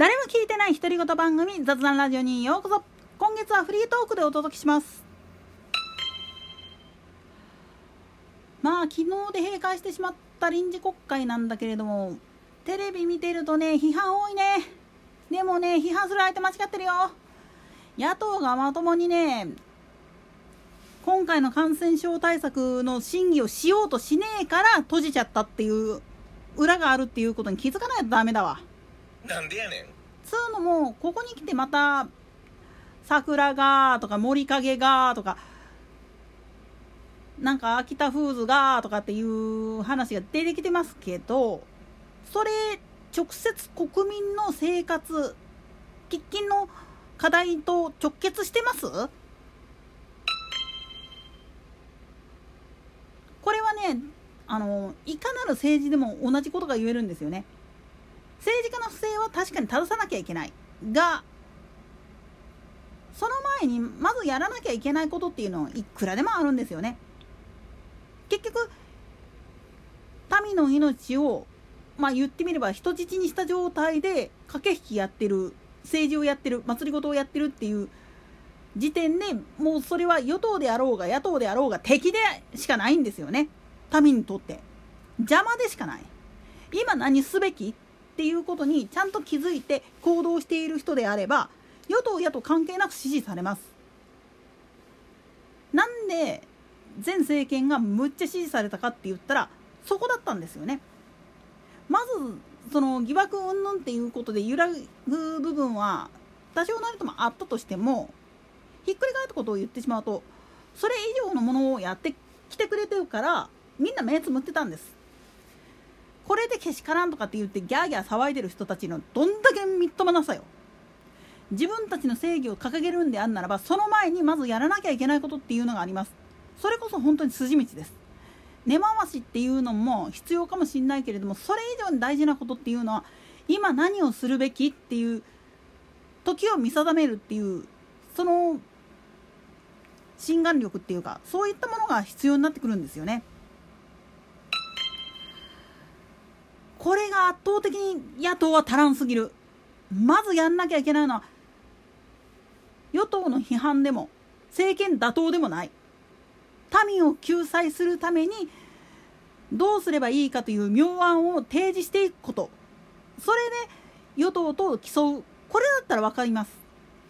誰も聞いてない独り言番組雑談ラジオにようこそ。今月はフリートークでお届けします。まあ昨日で閉会してしまった臨時国会なんだけれどもテレビ見てるとね批判多いね。でもね批判する相手間違ってるよ。野党がまともにね今回の感染症対策の審議をしようとしねえから閉じちゃったっていう裏があるっていうことに気づかないとダメだわ。なんでやねん。つうのもここに来てまた桜がとか森影がとかなんか秋田フーズがとかっていう話が出てきてますけどそれ直接国民の生活喫緊の課題と直結してます？これはねあのいかなる政治でも同じことが言えるんですよね。政治家の不正は確かに正さなきゃいけないがその前にまずやらなきゃいけないことっていうのはいくらでもあるんですよね。結局民の命をまあ言ってみれば人質にした状態で駆け引きやってる政治をやってる祭りごとをやってるっていう時点でもうそれは与党であろうが野党であろうが敵でしかないんですよね。民にとって。邪魔でしかない。今何すべきっていうことにちゃんと気づいて行動している人であれば与党野党関係なく支持されます。なんで前政権がむっちゃ支持されたかって言ったらそこだったんですよね。まずその疑惑云々っていうことで揺らぐ部分は多少なりともあったとしてもひっくり返ったことを言ってしまうとそれ以上のものをやってきてくれてるからみんな目つむってたんです。これでけしからんとかって言ってギャーギャー騒いでる人たちのどんだけみっともなさよ。自分たちの正義を掲げるんであんならばその前にまずやらなきゃいけないことっていうのがあります。それこそ本当に筋道です。根回しっていうのも必要かもしれないけれどもそれ以上に大事なことっていうのは今何をするべきっていう時を見定めるっていうその心眼力っていうかそういったものが必要になってくるんですよね。これが圧倒的に野党は足らんすぎる。まずやんなきゃいけないのは与党の批判でも政権打倒でもない。民を救済するためにどうすればいいかという妙案を提示していくこと。それで与党と競う。これだったら分かります。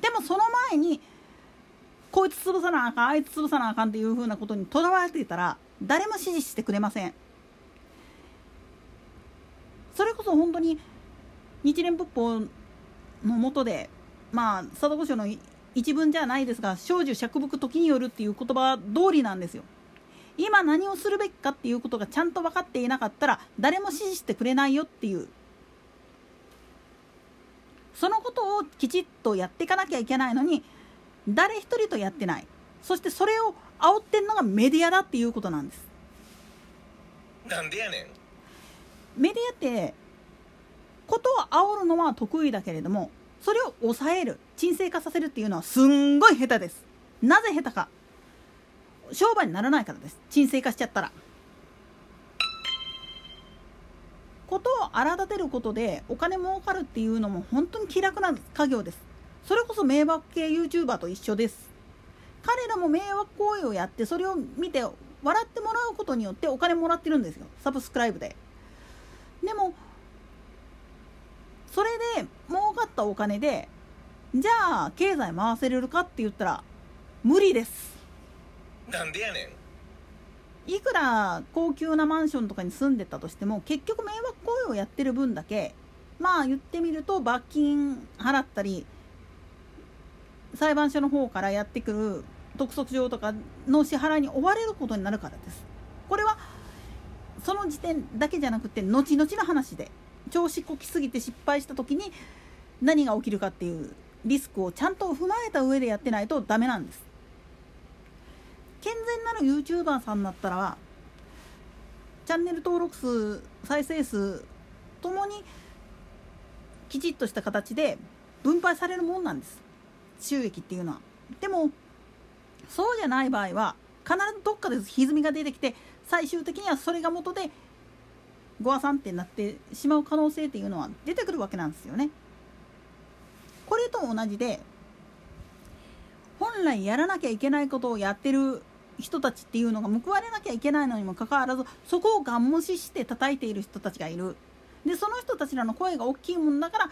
でもその前にこいつ潰さなあかんあいつ潰さなあかんっていうふうなことにとらわれていたら誰も支持してくれません。それこそ本当に日蓮仏法のもとでまあ貞子書の一文じゃないですが少女釈伏時によるっていう言葉通りなんですよ。今何をするべきかっていうことがちゃんと分かっていなかったら誰も支持してくれないよっていう。そのことをきちっとやっていかなきゃいけないのに誰一人とやってない。そしてそれを煽ってんのがメディアだっていうことなんです。なんでやねん。メディアってことを煽るのは得意だけれどもそれを抑える沈静化させるっていうのはすんごい下手です。なぜ下手か。商売にならないからです。沈静化しちゃったら。ことを荒立てることでお金儲かるっていうのも本当に気楽な家業です。それこそ迷惑系 YouTuber と一緒です。彼らも迷惑行為をやってそれを見て笑ってもらうことによってお金もらってるんですよ。サブスクライブで。でもそれで儲かったお金でじゃあ経済回せれるかって言ったら無理です。なんでやねん。いくら高級なマンションとかに住んでたとしても結局迷惑行為をやってる分だけまあ言ってみると罰金払ったり裁判所の方からやってくる督促状とかの支払いに追われることになるからです。これはその時点だけじゃなくて後々の話で調子こきすぎて失敗した時に何が起きるかっていうリスクをちゃんと踏まえた上でやってないとダメなんです。健全なる YouTuber さんだったらチャンネル登録数再生数ともにきちっとした形で分配されるもんなんです。収益っていうのは。でもそうじゃない場合は必ずどっかで歪みが出てきて最終的にはそれが元でご破産ってなってしまう可能性っていうのは出てくるわけなんですよね。これと同じで本来やらなきゃいけないことをやってる人たちっていうのが報われなきゃいけないのにもかかわらずそこをガン無視して叩いている人たちがいる。でその人たちらの声が大きいもんだから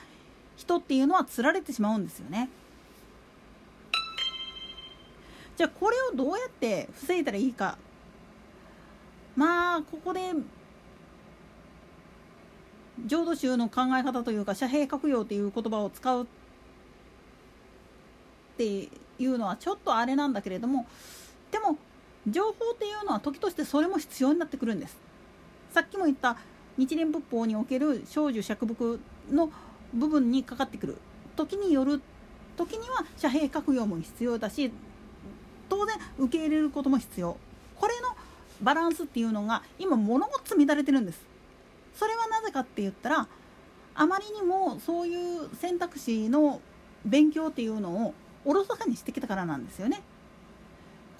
人っていうのはつられてしまうんですよね。じゃあこれをどうやって防いだらいいか。まあここで浄土宗の考え方というか遮蔽閣用っていう言葉を使うっていうのはちょっとあれなんだけれどもでも情報っていうのは時としてそれも必要になってくるんです。さっきも言った日蓮仏法における少女釈伏の部分にかかってくる。時による時には遮蔽閣用も必要だし当然受け入れることも必要。これのバランスっていうのが今物事乱れてるんです。それはなぜかって言ったらあまりにもそういう選択肢の勉強っていうのをおろそかにしてきたからなんですよね。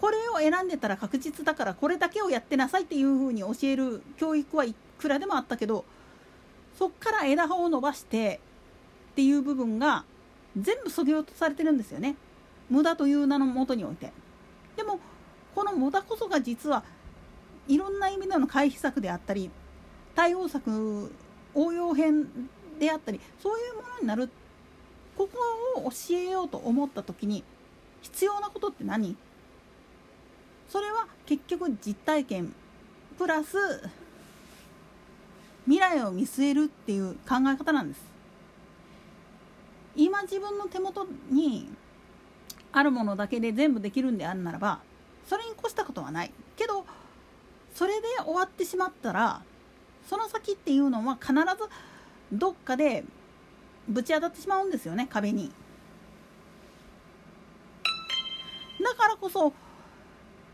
これを選んでたら確実だからこれだけをやってなさいっていうふうに教える教育はいくらでもあったけどそっから枝葉を伸ばしてっていう部分が全部そぎ落とされてるんですよね。無駄という名のもとにおいて。でもこの無駄こそが実はいろんな意味での回避策であったり対応策応用編であったりそういうものになるここを教えようと思った時に必要なことって何？それは結局実体験プラス未来を見据えるっていう考え方なんです。今自分の手元にあるものだけで全部できるんであるならばそれに越したことはない。けどそれで終わってしまったらその先っていうのは必ずどっかでぶち当たってしまうんですよね壁に。だからこそ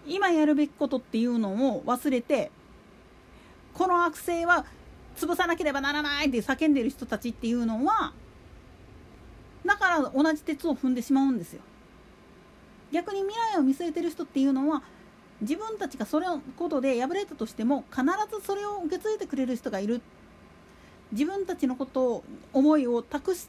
今やるべきことっていうのを忘れてこの悪性は潰さなければならないって叫んでる人たちっていうのはだから同じ鉄を踏んでしまうんですよ。逆に未来を見据えてる人っていうのは自分たちがそれのことで敗れたとしても必ずそれを受け継いでくれる人がいる。自分たちのことを思いを託し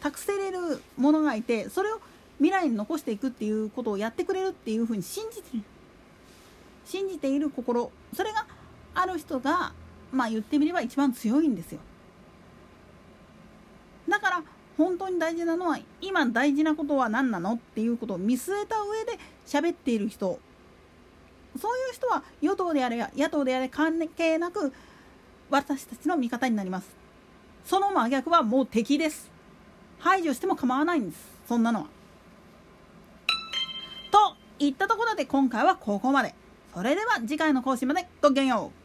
託せれるものがいてそれを未来に残していくっていうことをやってくれるっていうふうに信じて信じている心。それがある人がまあ言ってみれば一番強いんですよ。だから本当に大事なのは今大事なことは何なのっていうことを見据えた上で喋っている人。そういう人は与党であれや野党であれ関係なく私たちの味方になります。その真逆はもう敵です。排除しても構わないんです。そんなのは。といったところで今回はここまで。それでは次回の更新までごきげんよう。